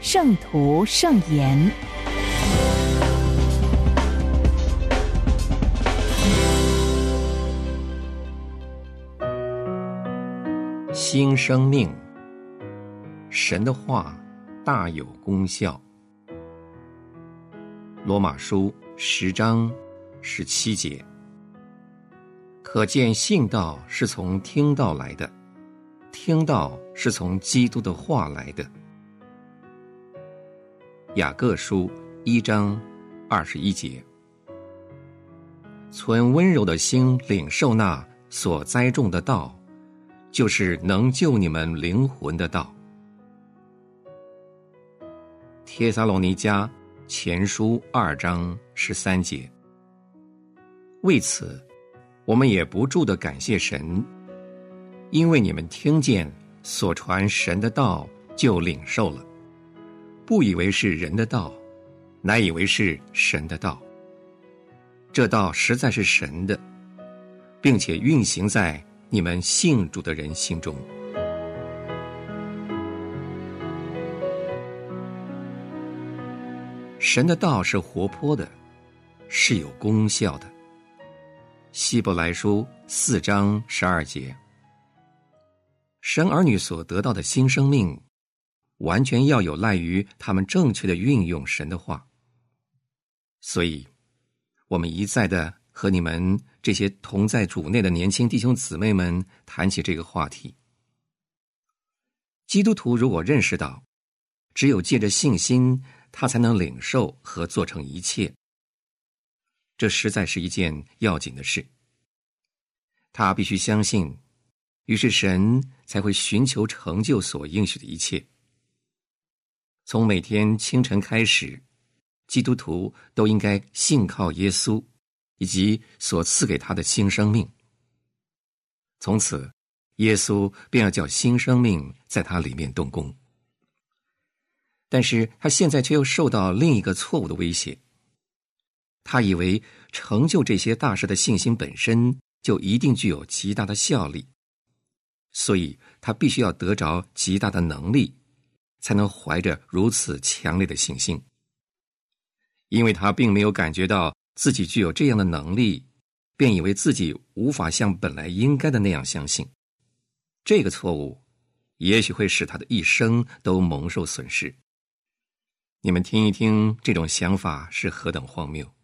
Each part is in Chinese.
圣徒圣言》。新生命，神的话大有功效。罗马书十章十七节，可见信道是从听道来的。听到是从基督的话来的。雅各书一章二十一节，存温柔的心领受那所栽种的道，就是能救你们灵魂的道。帖撒罗尼迦前书二章十三节，为此，我们也不住的感谢神。因为你们听见所传神的道，就领受了，不以为是人的道，乃以为是神的道。这道实在是神的，并且运行在你们信主的人心中。神的道是活泼的，是有功效的。希伯来书四章十二节。神儿女所得到的新生命，完全要有赖于他们正确的运用神的话。所以，我们一再的和你们这些同在主内的年轻弟兄姊妹们谈起这个话题。基督徒如果认识到，只有借着信心，他才能领受和做成一切，这实在是一件要紧的事。他必须相信。于是神才会寻求成就所应许的一切。从每天清晨开始，基督徒都应该信靠耶稣以及所赐给他的新生命。从此，耶稣便要叫新生命在他里面动工。但是他现在却又受到另一个错误的威胁。他以为成就这些大事的信心本身就一定具有极大的效力。所以他必须要得着极大的能力，才能怀着如此强烈的信心。因为他并没有感觉到自己具有这样的能力，便以为自己无法像本来应该的那样相信。这个错误，也许会使他的一生都蒙受损失。你们听一听，这种想法是何等荒谬！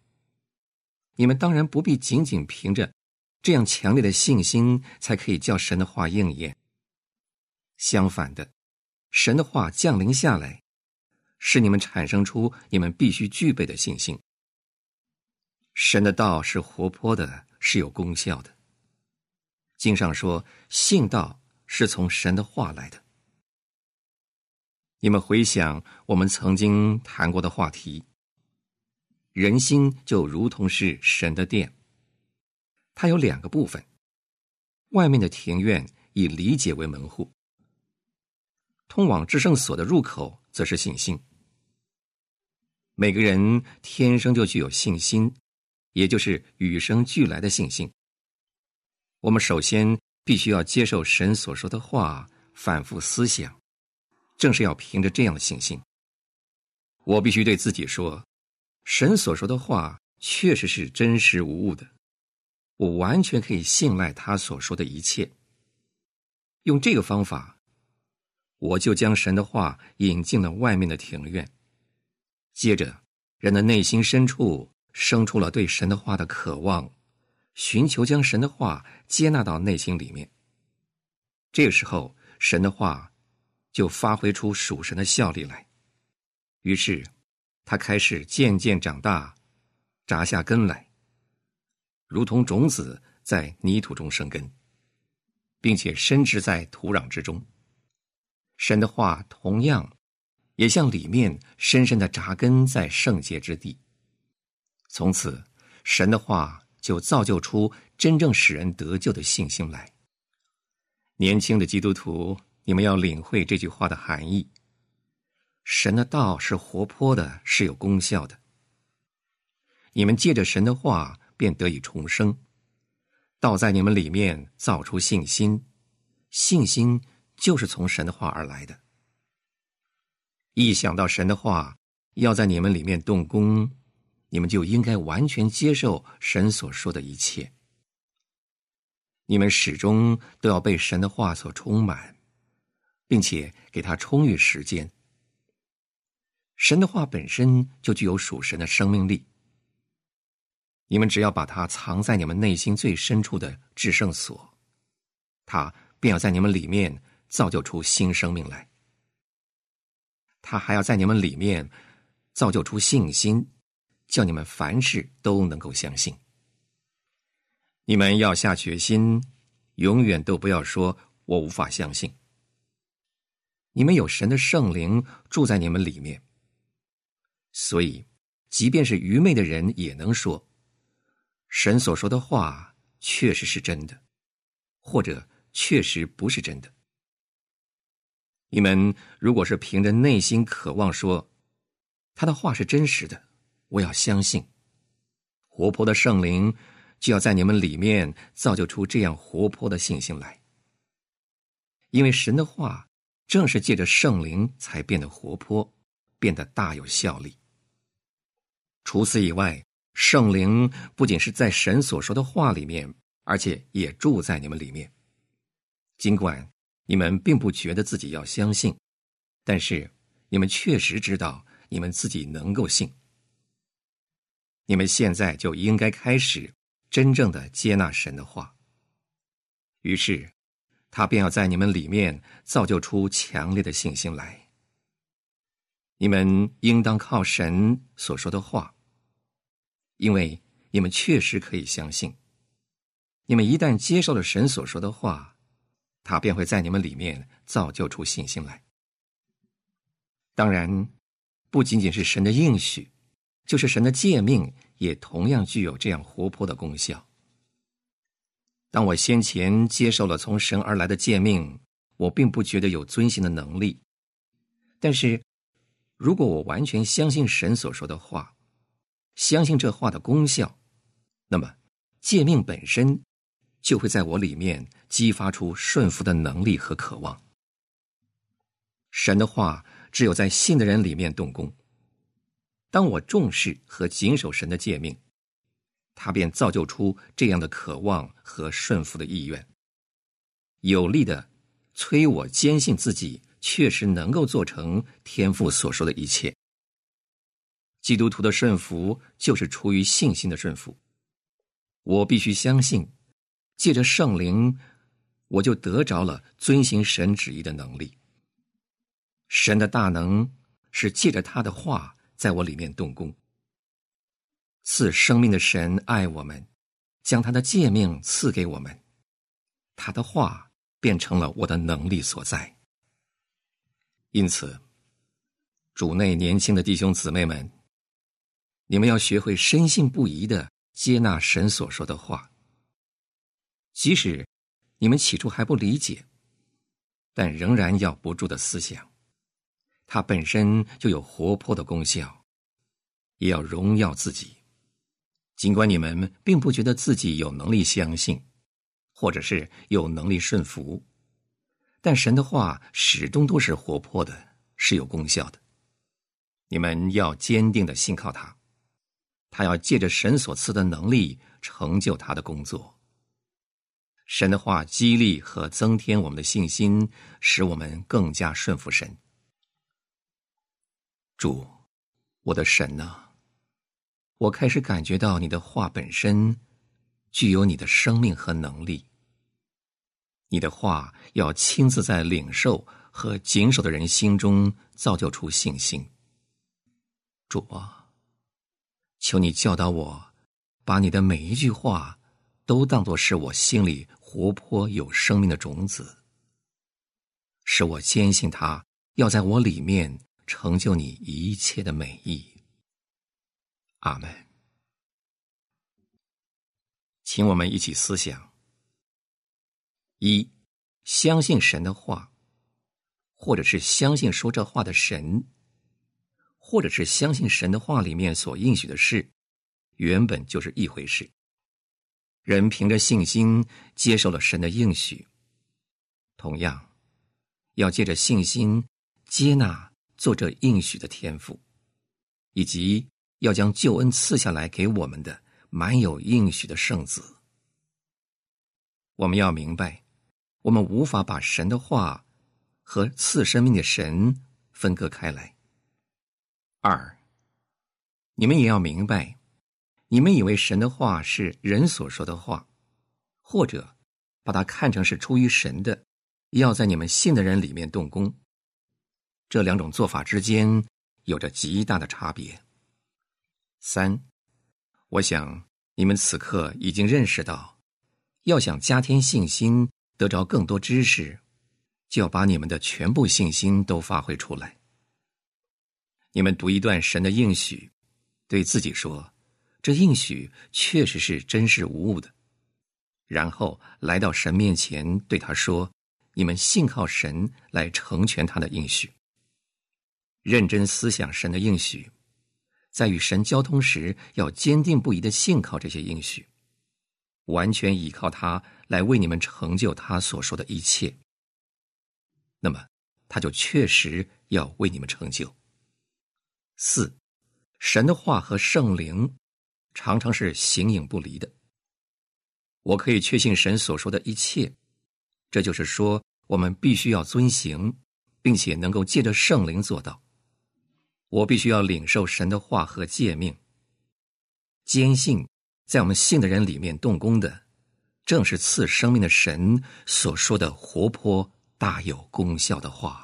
你们当然不必仅仅凭着。这样强烈的信心，才可以叫神的话应验。相反的，神的话降临下来，使你们产生出你们必须具备的信心。神的道是活泼的，是有功效的。经上说，信道是从神的话来的。你们回想我们曾经谈过的话题，人心就如同是神的殿。它有两个部分，外面的庭院以理解为门户，通往至圣所的入口则是信心。每个人天生就具有信心，也就是与生俱来的信心。我们首先必须要接受神所说的话，反复思想，正是要凭着这样的信心。我必须对自己说，神所说的话确实是真实无误的。我完全可以信赖他所说的一切。用这个方法，我就将神的话引进了外面的庭院。接着，人的内心深处生出了对神的话的渴望，寻求将神的话接纳到内心里面。这个时候，神的话就发挥出属神的效力来。于是，他开始渐渐长大，扎下根来。如同种子在泥土中生根，并且深植在土壤之中。神的话同样也向里面深深的扎根在圣洁之地。从此，神的话就造就出真正使人得救的信心来。年轻的基督徒，你们要领会这句话的含义：神的道是活泼的，是有功效的。你们借着神的话，便得以重生。道在你们里面造出信心，信心就是从神的话而来的。一想到神的话要在你们里面动工，你们就应该完全接受神所说的一切。你们始终都要被神的话所充满，并且给他充裕时间。神的话本身就具有属神的生命力。你们只要把它藏在你们内心最深处的制胜所，它便要在你们里面造就出新生命来。他还要在你们里面造就出信心，叫你们凡事都能够相信。你们要下决心，永远都不要说“我无法相信”。你们有神的圣灵住在你们里面，所以即便是愚昧的人也能说，神所说的话确实是真的，或者确实不是真的。你们如果是凭着内心渴望说，他的话是真实的，我要相信，活泼的圣灵就要在你们里面造就出这样活泼的信心来。因为神的话正是借着圣灵才变得活泼，变得大有效力。除此以外，圣灵不仅是在神所说的话里面，而且也住在你们里面，尽管。你们并不觉得自己要相信，但是你们确实知道你们自己能够信。你们现在就应该开始真正的接纳神的话。于是，他便要在你们里面造就出强烈的信心来。你们应当靠神所说的话，因为你们确实可以相信。你们一旦接受了神所说的话。他便会在你们里面造就出信心来。当然，不仅仅是神的应许，就是神的诫命，也同样具有这样活泼的功效。当我先前接受了从神而来的诫命，我并不觉得有遵行的能力。但是，如果我完全相信神所说的话，相信这话的功效，那么诫命本身。就会在我里面激发出顺服的能力和渴望。神的话只有在信的人里面动工。当我重视和谨守神的诫命，他便造就出这样的渴望和顺服的意愿，有力的催我坚信自己确实能够做成天父所说的一切。基督徒的顺服就是出于信心的顺服。我必须相信。借着圣灵，我就得着了遵行神旨意的能力。神的大能是借着他的话在我里面动工。赐生命的神爱我们，将他的诫命赐给我们，他的话变成了我的能力所在。因此，主内年轻的弟兄姊妹们，你们要学会深信不疑的接纳神所说的话。即使你们起初还不理解，但仍然要不住的思想，它本身就有活泼的功效，也要荣耀自己。尽管你们并不觉得自己有能力相信，或者是有能力顺服，但神的话始终都是活泼的，是有功效的。你们要坚定的信靠他，他要借着神所赐的能力成就他的工作。神的话激励和增添我们的信心，使我们更加顺服神。主，我的神呐，我开始感觉到你的话本身具有你的生命和能力。你的话要亲自在领受和谨守的人心中造就出信心。主啊，求你教导我，把你的每一句话。都当作是我心里活泼有生命的种子，使我坚信它要在我里面成就你一切的美意。阿门。请我们一起思想：一，相信神的话，或者是相信说这话的神，或者是相信神的话里面所应许的事，原本就是一回事。人凭着信心接受了神的应许，同样，要借着信心接纳做这应许的天赋，以及要将救恩赐下来给我们的满有应许的圣子。我们要明白，我们无法把神的话和赐生命的神分割开来。二，你们也要明白。你们以为神的话是人所说的话，或者把它看成是出于神的，要在你们信的人里面动工。这两种做法之间有着极大的差别。三，我想你们此刻已经认识到，要想加添信心，得着更多知识，就要把你们的全部信心都发挥出来。你们读一段神的应许，对自己说。这应许确实是真实无误的，然后来到神面前，对他说：“你们信靠神来成全他的应许。认真思想神的应许，在与神交通时，要坚定不移的信靠这些应许，完全依靠他来为你们成就他所说的一切。那么，他就确实要为你们成就。四，神的话和圣灵。”常常是形影不离的。我可以确信神所说的一切，这就是说，我们必须要遵行，并且能够借着圣灵做到。我必须要领受神的话和诫命，坚信在我们信的人里面动工的，正是赐生命的神所说的活泼大有功效的话。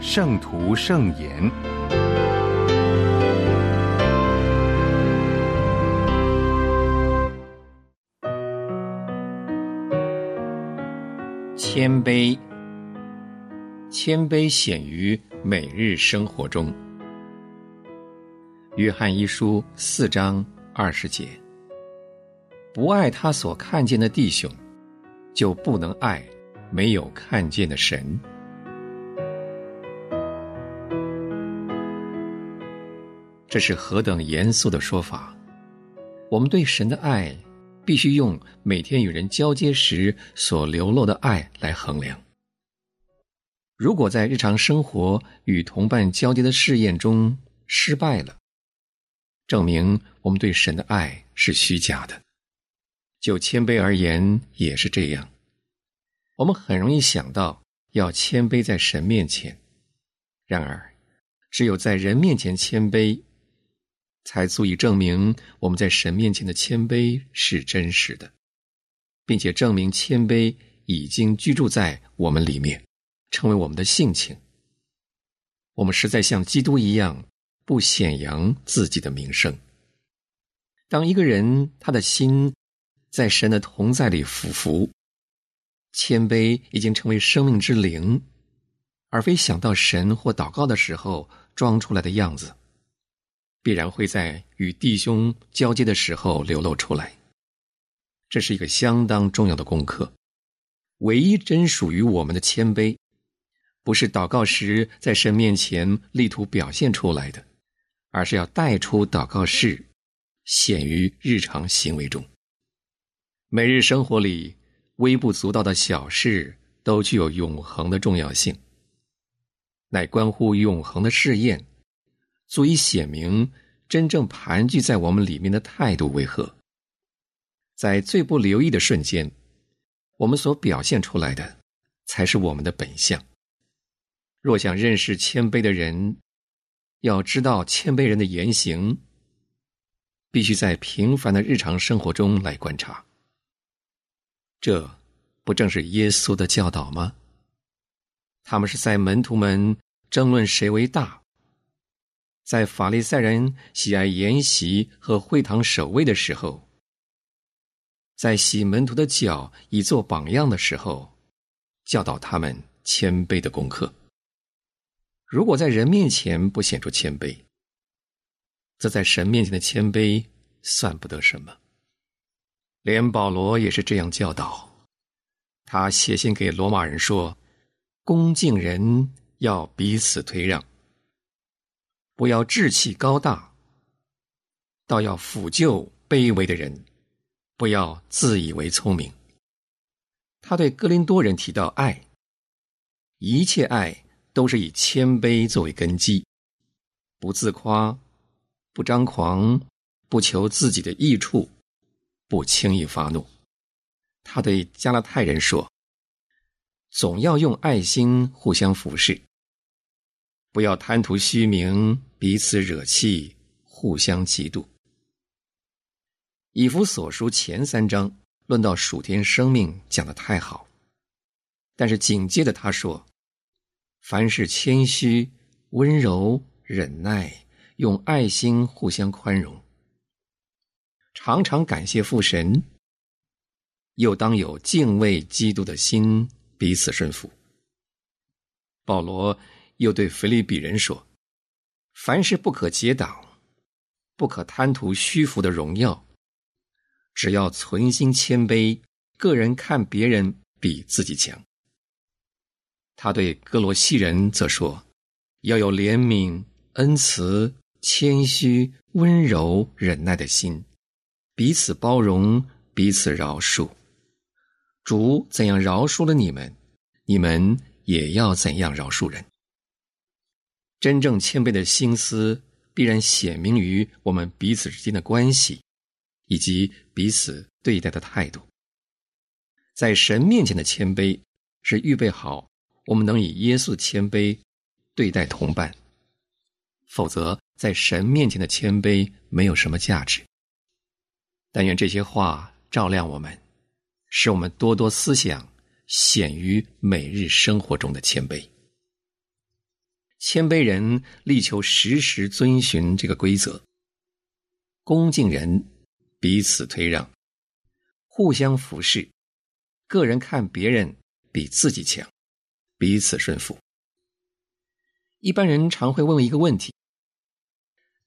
圣徒圣言，谦卑，谦卑显于每日生活中。约翰一书四章二十节：不爱他所看见的弟兄，就不能爱没有看见的神。这是何等严肃的说法！我们对神的爱，必须用每天与人交接时所流露的爱来衡量。如果在日常生活与同伴交接的试验中失败了，证明我们对神的爱是虚假的。就谦卑而言，也是这样。我们很容易想到要谦卑在神面前，然而，只有在人面前谦卑。才足以证明我们在神面前的谦卑是真实的，并且证明谦卑已经居住在我们里面，成为我们的性情。我们实在像基督一样，不显扬自己的名声。当一个人他的心在神的同在里俯伏，谦卑已经成为生命之灵，而非想到神或祷告的时候装出来的样子。必然会在与弟兄交接的时候流露出来。这是一个相当重要的功课。唯一真属于我们的谦卑，不是祷告时在神面前力图表现出来的，而是要带出祷告事，显于日常行为中。每日生活里微不足道的小事，都具有永恒的重要性，乃关乎永恒的试验。足以显明真正盘踞在我们里面的态度为何。在最不留意的瞬间，我们所表现出来的才是我们的本相。若想认识谦卑的人，要知道谦卑人的言行，必须在平凡的日常生活中来观察。这不正是耶稣的教导吗？他们是在门徒们争论谁为大，在法利赛人喜爱筵席和会堂守卫的时候，在洗门徒的脚以做榜样的时候，教导他们谦卑的功课。如果在人面前不显出谦卑，则在神面前的谦卑算不得什么。连保罗也是这样教导。他写信给罗马人说：“恭敬人要彼此推让，不要志气高大，倒要抚救卑微的人，不要自以为聪明。”他对哥林多人提到爱，一切爱。都是以谦卑作为根基，不自夸，不张狂，不求自己的益处，不轻易发怒。他对加拉太人说：“总要用爱心互相服侍，不要贪图虚名，彼此惹气，互相嫉妒。”以弗所书前三章论到属天生命讲的太好，但是紧接着他说。凡事谦虚、温柔、忍耐，用爱心互相宽容，常常感谢父神。又当有敬畏基督的心，彼此顺服。保罗又对腓利比人说：“凡事不可结党，不可贪图虚浮的荣耀，只要存心谦卑，个人看别人比自己强。”他对哥罗西人则说：“要有怜悯、恩慈、谦虚、温柔、忍耐的心，彼此包容，彼此饶恕。主怎样饶恕了你们，你们也要怎样饶恕人。真正谦卑的心思，必然显明于我们彼此之间的关系，以及彼此对待的态度。在神面前的谦卑，是预备好。”我们能以耶稣谦卑对待同伴，否则在神面前的谦卑没有什么价值。但愿这些话照亮我们，使我们多多思想显于每日生活中的谦卑。谦卑人力求时时遵循这个规则：恭敬人彼此推让，互相服侍，个人看别人比自己强。彼此顺服。一般人常会问一个问题：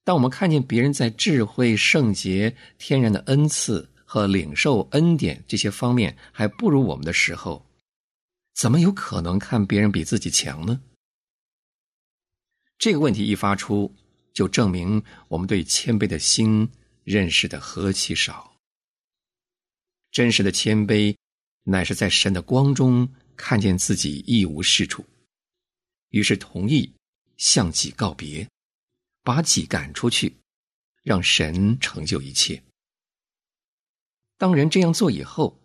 当我们看见别人在智慧、圣洁、天然的恩赐和领受恩典这些方面还不如我们的时候，怎么有可能看别人比自己强呢？这个问题一发出，就证明我们对谦卑的心认识的何其少。真实的谦卑，乃是在神的光中。看见自己一无是处，于是同意向己告别，把己赶出去，让神成就一切。当人这样做以后，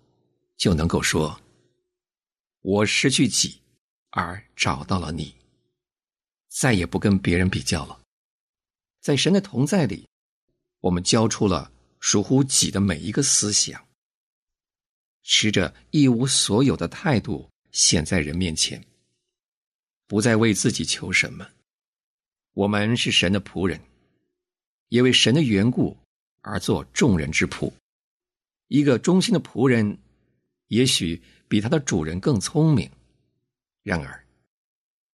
就能够说：“我失去己，而找到了你，再也不跟别人比较了。”在神的同在里，我们交出了属乎己的每一个思想，持着一无所有的态度。显在人面前，不再为自己求什么。我们是神的仆人，也为神的缘故而做众人之仆。一个忠心的仆人，也许比他的主人更聪明，然而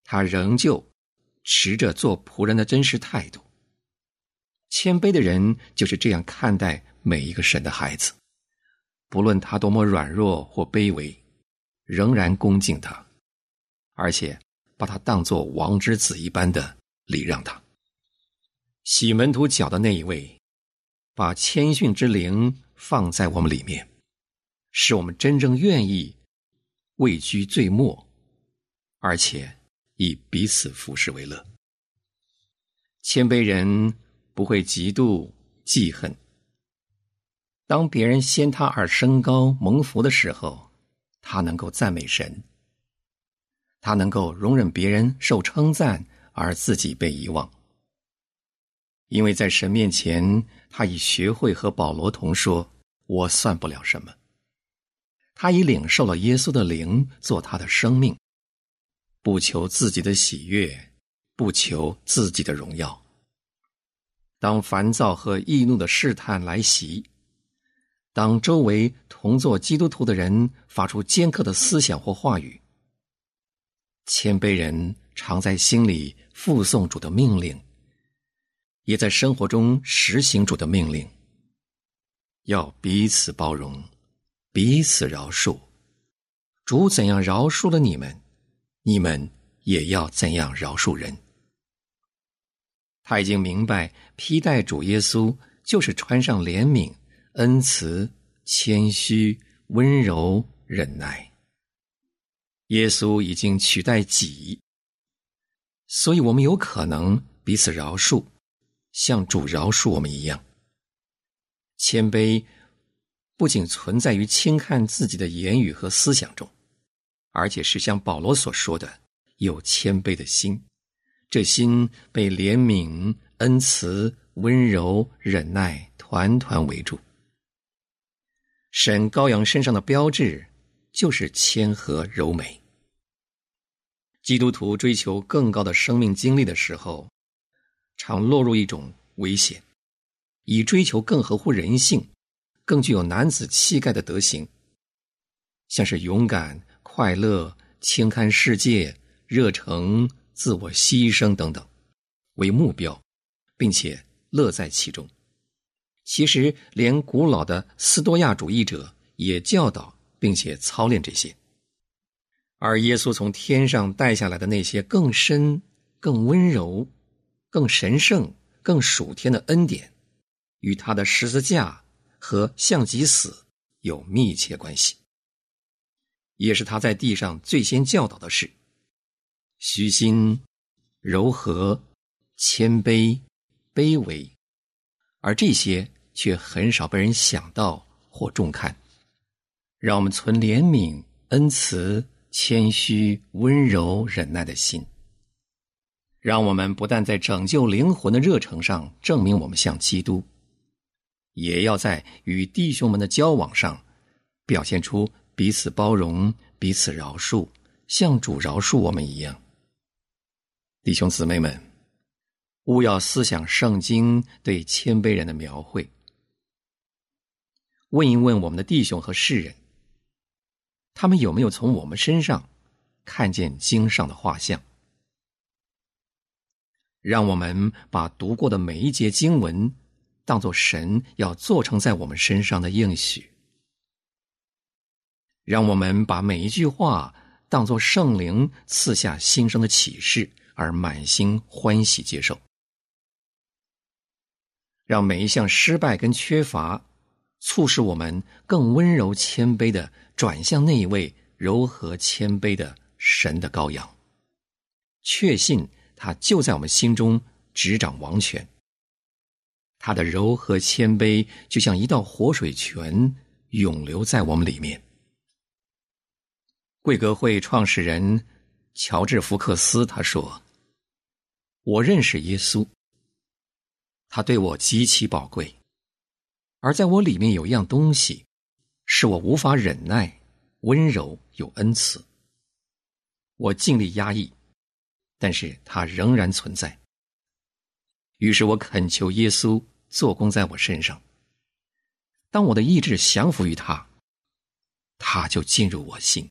他仍旧持着做仆人的真实态度。谦卑的人就是这样看待每一个神的孩子，不论他多么软弱或卑微。仍然恭敬他，而且把他当作王之子一般的礼让他。洗门徒脚的那一位，把谦逊之灵放在我们里面，使我们真正愿意位居最末，而且以彼此服侍为乐。谦卑人不会嫉妒记恨，当别人先他而升高蒙福的时候。他能够赞美神，他能够容忍别人受称赞而自己被遗忘。因为在神面前，他已学会和保罗同说：“我算不了什么。”他已领受了耶稣的灵做他的生命，不求自己的喜悦，不求自己的荣耀。当烦躁和易怒的试探来袭，当周围同做基督徒的人发出尖刻的思想或话语，谦卑人常在心里附送主的命令。也在生活中实行主的命令，要彼此包容，彼此饶恕。主怎样饶恕了你们，你们也要怎样饶恕人。他已经明白，披戴主耶稣就是穿上怜悯、恩慈、谦虚、温柔、忍耐。耶稣已经取代己，所以我们有可能彼此饶恕。像主饶恕我们一样，谦卑不仅存在于轻看自己的言语和思想中，而且是像保罗所说的，有谦卑的心。这心被怜悯、恩慈、温柔、忍耐团团围住。神羔羊身上的标志就是谦和柔美。基督徒追求更高的生命经历的时候。常落入一种危险，以追求更合乎人性、更具有男子气概的德行，像是勇敢、快乐、轻看世界、热诚、自我牺牲等等为目标，并且乐在其中。其实，连古老的斯多亚主义者也教导并且操练这些，而耶稣从天上带下来的那些更深、更温柔。更神圣、更属天的恩典，与他的十字架和向己死有密切关系，也是他在地上最先教导的事：虚心、柔和、谦卑、卑微，而这些却很少被人想到或重看。让我们存怜悯、恩慈、谦虚、温柔、忍耐的心。让我们不但在拯救灵魂的热诚上证明我们像基督，也要在与弟兄们的交往上表现出彼此包容、彼此饶恕，像主饶恕我们一样。弟兄姊妹们，勿要思想圣经对谦卑人的描绘，问一问我们的弟兄和世人，他们有没有从我们身上看见经上的画像？让我们把读过的每一节经文，当作神要做成在我们身上的应许；让我们把每一句话当作圣灵赐下新生的启示，而满心欢喜接受；让每一项失败跟缺乏，促使我们更温柔谦卑的转向那一位柔和谦卑的神的羔羊，确信。他就在我们心中执掌王权。他的柔和谦卑就像一道活水泉，永流在我们里面。贵格会创始人乔治·福克斯他说：“我认识耶稣，他对我极其宝贵，而在我里面有一样东西，是我无法忍耐、温柔有恩慈。我尽力压抑。”但是它仍然存在。于是我恳求耶稣做工在我身上。当我的意志降服于他，他就进入我心，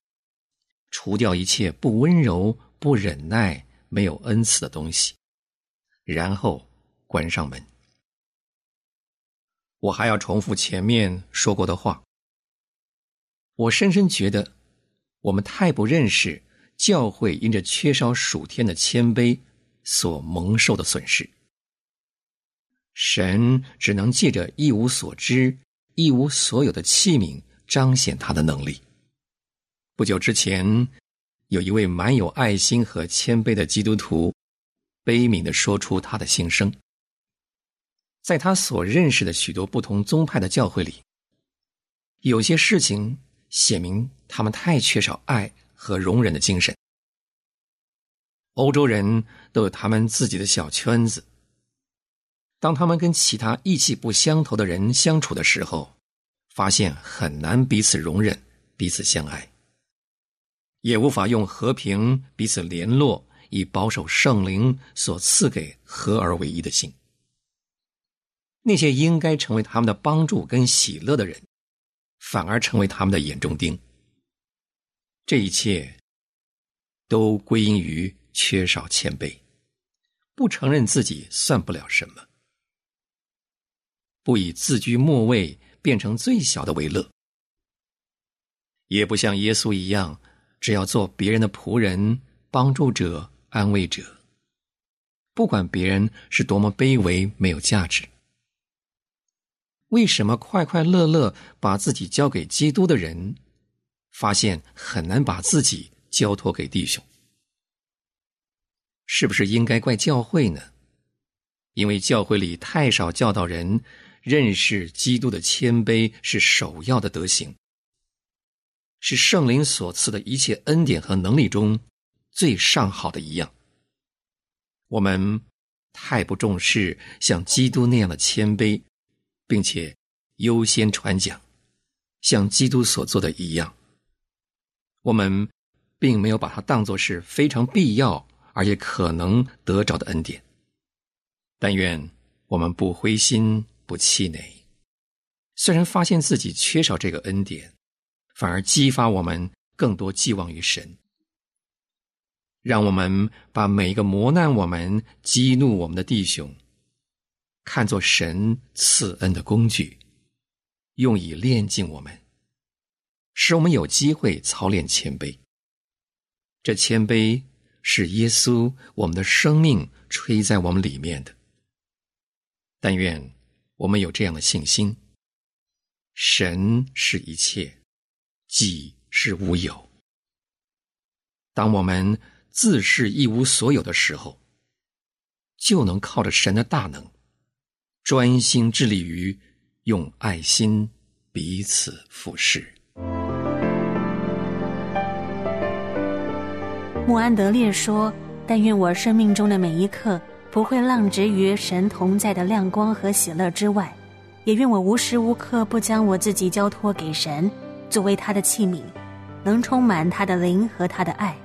除掉一切不温柔、不忍耐、没有恩赐的东西，然后关上门。我还要重复前面说过的话。我深深觉得，我们太不认识。教会因着缺少属天的谦卑所蒙受的损失，神只能借着一无所知、一无所有的器皿彰显他的能力。不久之前，有一位满有爱心和谦卑的基督徒，悲悯的说出他的心声。在他所认识的许多不同宗派的教会里，有些事情写明他们太缺少爱和容忍的精神。欧洲人都有他们自己的小圈子，当他们跟其他意气不相投的人相处的时候，发现很难彼此容忍、彼此相爱，也无法用和平彼此联络，以保守圣灵所赐给合而为一的心。那些应该成为他们的帮助跟喜乐的人，反而成为他们的眼中钉。这一切都归因于缺少谦卑，不承认自己算不了什么，不以自居末位。变成最小的为乐，也不像耶稣一样，只要做别人的仆人、帮助者、安慰者，不管别人是多么卑微、没有价值。为什么快快乐乐把自己交给基督的人，发现很难把自己交托给弟兄？是不是应该怪教会呢？因为教会里太少教导人。认识基督的谦卑是首要的德行，是圣灵所赐的一切恩典和能力中最上好的一样。我们太不重视像基督那样的谦卑，并且优先传讲像基督所做的一样。我们并没有把它当作是非常必要而且可能得着的恩典。但愿我们不灰心。不气馁，虽然发现自己缺少这个恩典，反而激发我们更多寄望于神，让我们把每一个磨难我们、激怒我们的弟兄，看作神赐恩的工具，用以炼净我们，使我们有机会操练谦卑。这谦卑是耶稣我们的生命吹在我们里面的。但愿。我们有这样的信心：神是一切，己是无有。当我们自视一无所有的时候，就能靠着神的大能，专心致力于用爱心彼此服侍。穆安德烈说：“但愿我生命中的每一刻。”不会浪掷于神同在的亮光和喜乐之外，也愿我无时无刻不将我自己交托给神，作为他的器皿，能充满他的灵和他的爱。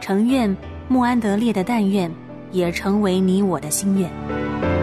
诚愿穆安德烈的但愿，也成为你我的心愿。